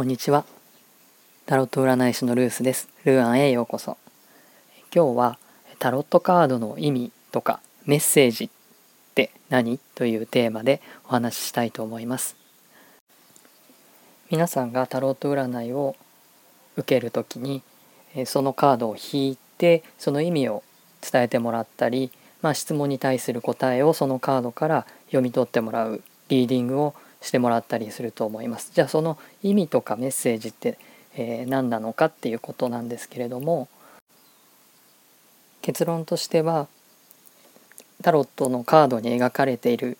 こんにちは。タロット占い師のルースです。ルーアンへようこそ。今日はタロットカードの意味とかメッセージって何？というテーマでお話ししたいと思います。皆さんがタロット占いを受ける時にそのカードを引いてその意味を伝えてもらったり、まあ、質問に対する答えをそのカードから読み取ってもらうリーディングをしてもらったりすると思います。じゃあその意味とかメッセージって、えー、何なのかっていうことなんですけれども結論としてはタロットのカードに描かれている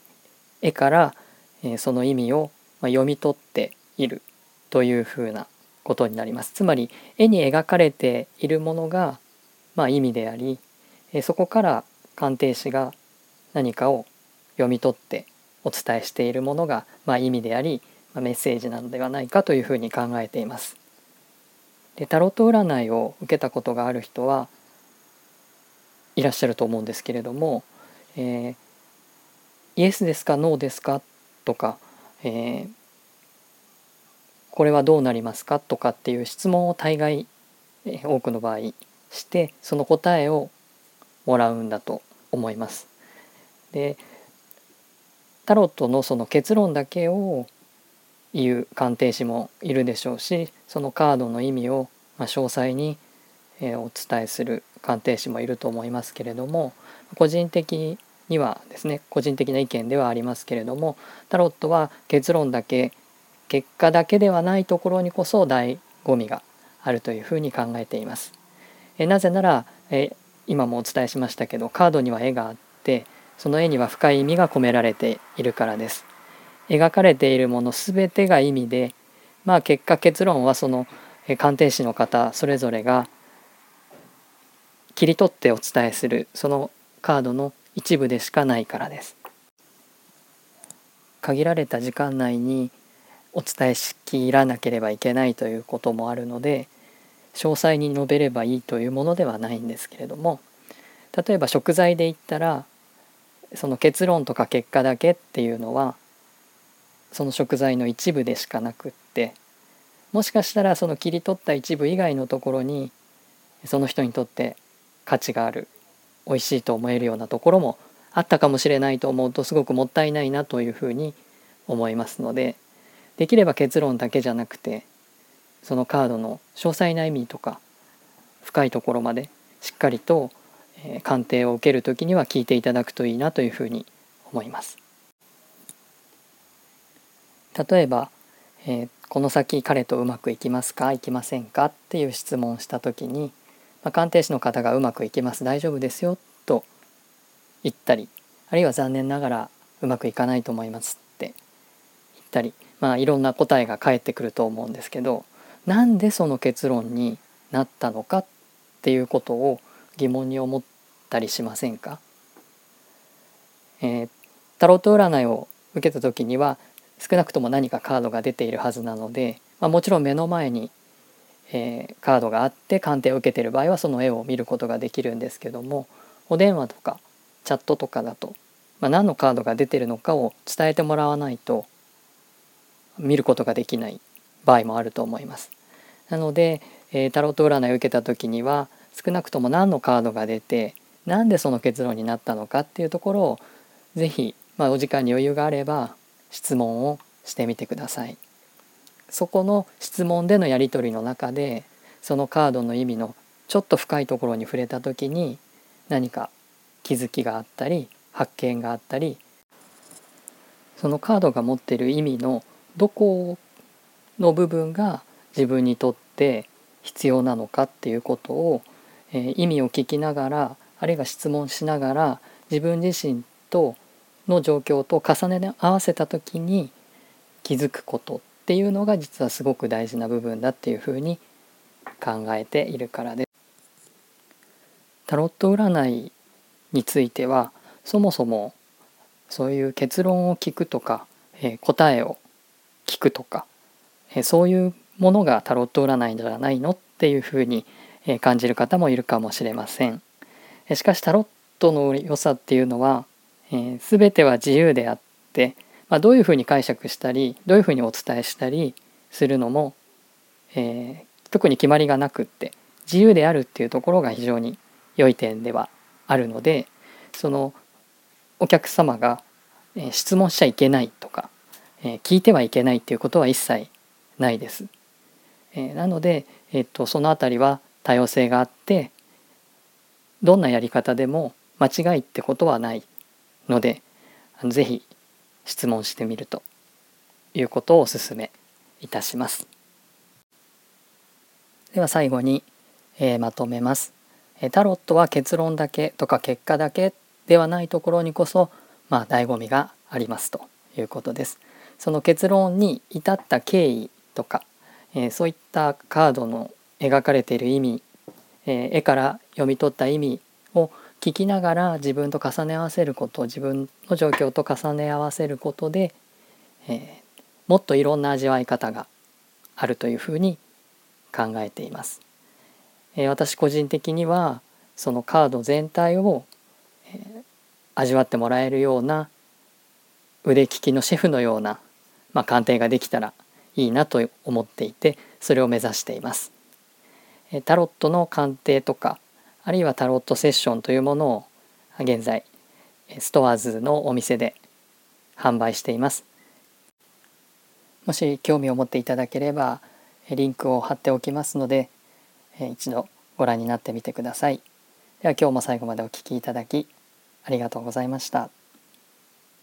絵から、えー、その意味を、まあ読み取っているというふうなことになります。つまり絵に描かれているものが、まあ、意味であり、えー、そこから鑑定士が何かを読み取ってお伝えしているものが、まあ、意味であり、まあ、メッセージなのではないかというふうに考えています。でタロット占いを受けたことがある人はいらっしゃると思うんですけれども、えー、イエスですかノーですかとか、えー、これはどうなりますかとかっていう質問を大概、えー、多くの場合してその答えをもらうんだと思います。でタロットのその結論だけを言う鑑定士もいるでしょうしそのカードの意味をま詳細にお伝えする鑑定士もいると思いますけれども個人的にはですね個人的な意見ではありますけれどもタロットは結論だけ結果だけではないところにこそ醍醐味があるというふうに考えています。えなぜならえ今もお伝えしましたけどカードには絵があってその絵には深い意味が込められているからです。描かれているもの全てが意味でまあ結果結論はその鑑定士の方それぞれが切り取ってお伝えするそのカードの一部でしかないからです。限られた時間内にお伝えしきらなければいけないということもあるので詳細に述べればいいというものではないんですけれども例えば食材で言ったらその結論とか結果だけっていうのはその食材の一部でしかなくってもしかしたらその切り取った一部以外のところにその人にとって価値がある美味しいと思えるようなところもあったかもしれないと思うとすごくもったいないなというふうに思いますのでできれば結論だけじゃなくてそのカードの詳細な意味とか深いところまでしっかりと鑑定を受ける時には聞いていただくといいなというふうに思います。例えば、えー、この先彼とうまくいきますか？いきませんか？っていう質問をした時に、まあ、鑑定士の方がうまくいきます大丈夫ですよと言ったりあるいは残念ながらうまくいかないと思いますって言ったりまあいろんな答えが返ってくると思うんですけどなんでその結論になったのかっていうことを疑問に思ったりしませんか、えー、タロット占いを受けた時には少なくとも何かカードが出ているはずなので、まあ、もちろん目の前に、えー、カードがあって鑑定を受けている場合はその絵を見ることができるんですけどもお電話とかチャットとかだと、まあ、何のカードが出てるのかを伝えてもらわないと見ることができない場合もあると思います。なので、えー、タロット占いを受けた時には少なくとも何のカードが出てなんでその結論になったのかっていうところを是非、まあ、お時間に余裕があれば質問をしてみてください。そこの質問でのやり取りの中でそのカードの意味のちょっと深いところに触れた時に何か気づきがあったり発見があったりそのカードが持っている意味のどこの部分が自分にとって必要なのかっていうことをえ意味を聞きながらあるいは質問しながら自分自身との状況と重ね合わせた時に気づくことっていうのが実はすごく大事な部分だっていうふうに考えているからです。タロット占いについてはそもそもそういう結論を聞くとか、え答えを聞くとか、えそういうものがタロット占いじゃないのっていうふうに感じる方もいるかもしれません。しかしタロットの良さっていうのは、え、全ては自由であって、まあ、どういうふうに解釈したりどういうふうにお伝えしたりするのもえー、特に決まりがなくって自由であるっていうところが非常に良い点ではあるのでそのお客様が、え、質問しちゃいけないとか、え、聞いてはいけないっていうことは一切ないです。えなので、えっとその辺りは多様性があってどんなやり方でも間違いってことはないので是非質問してみるということをお勧めいたします。では最後に、えー、まとめます。タロットは結論だけとか結果だけではないところにこそまあ醍醐味がありますということです。その結論に至った経緯とか、えー、そういったカードの描かれている意味、えー、絵から読み取った意味を聞きながら自分と重ね合わせること自分の状況と重ね合わせることで、えー、もっといろんな味わい方があるというふうに考えています。えー、私個人的にはそのカード全体を、えー、味わってもらえるような腕利きのシェフのような、まあ、鑑定ができたらいいなと思っていてそれを目指しています。タロットの鑑定とかあるいはタロットセッションというものを現在ストアーズのお店で販売しています。もし興味を持っていただければリンクを貼っておきますので一度ご覧になってみてください。では今日も最後までお聴きいただきありがとうございました。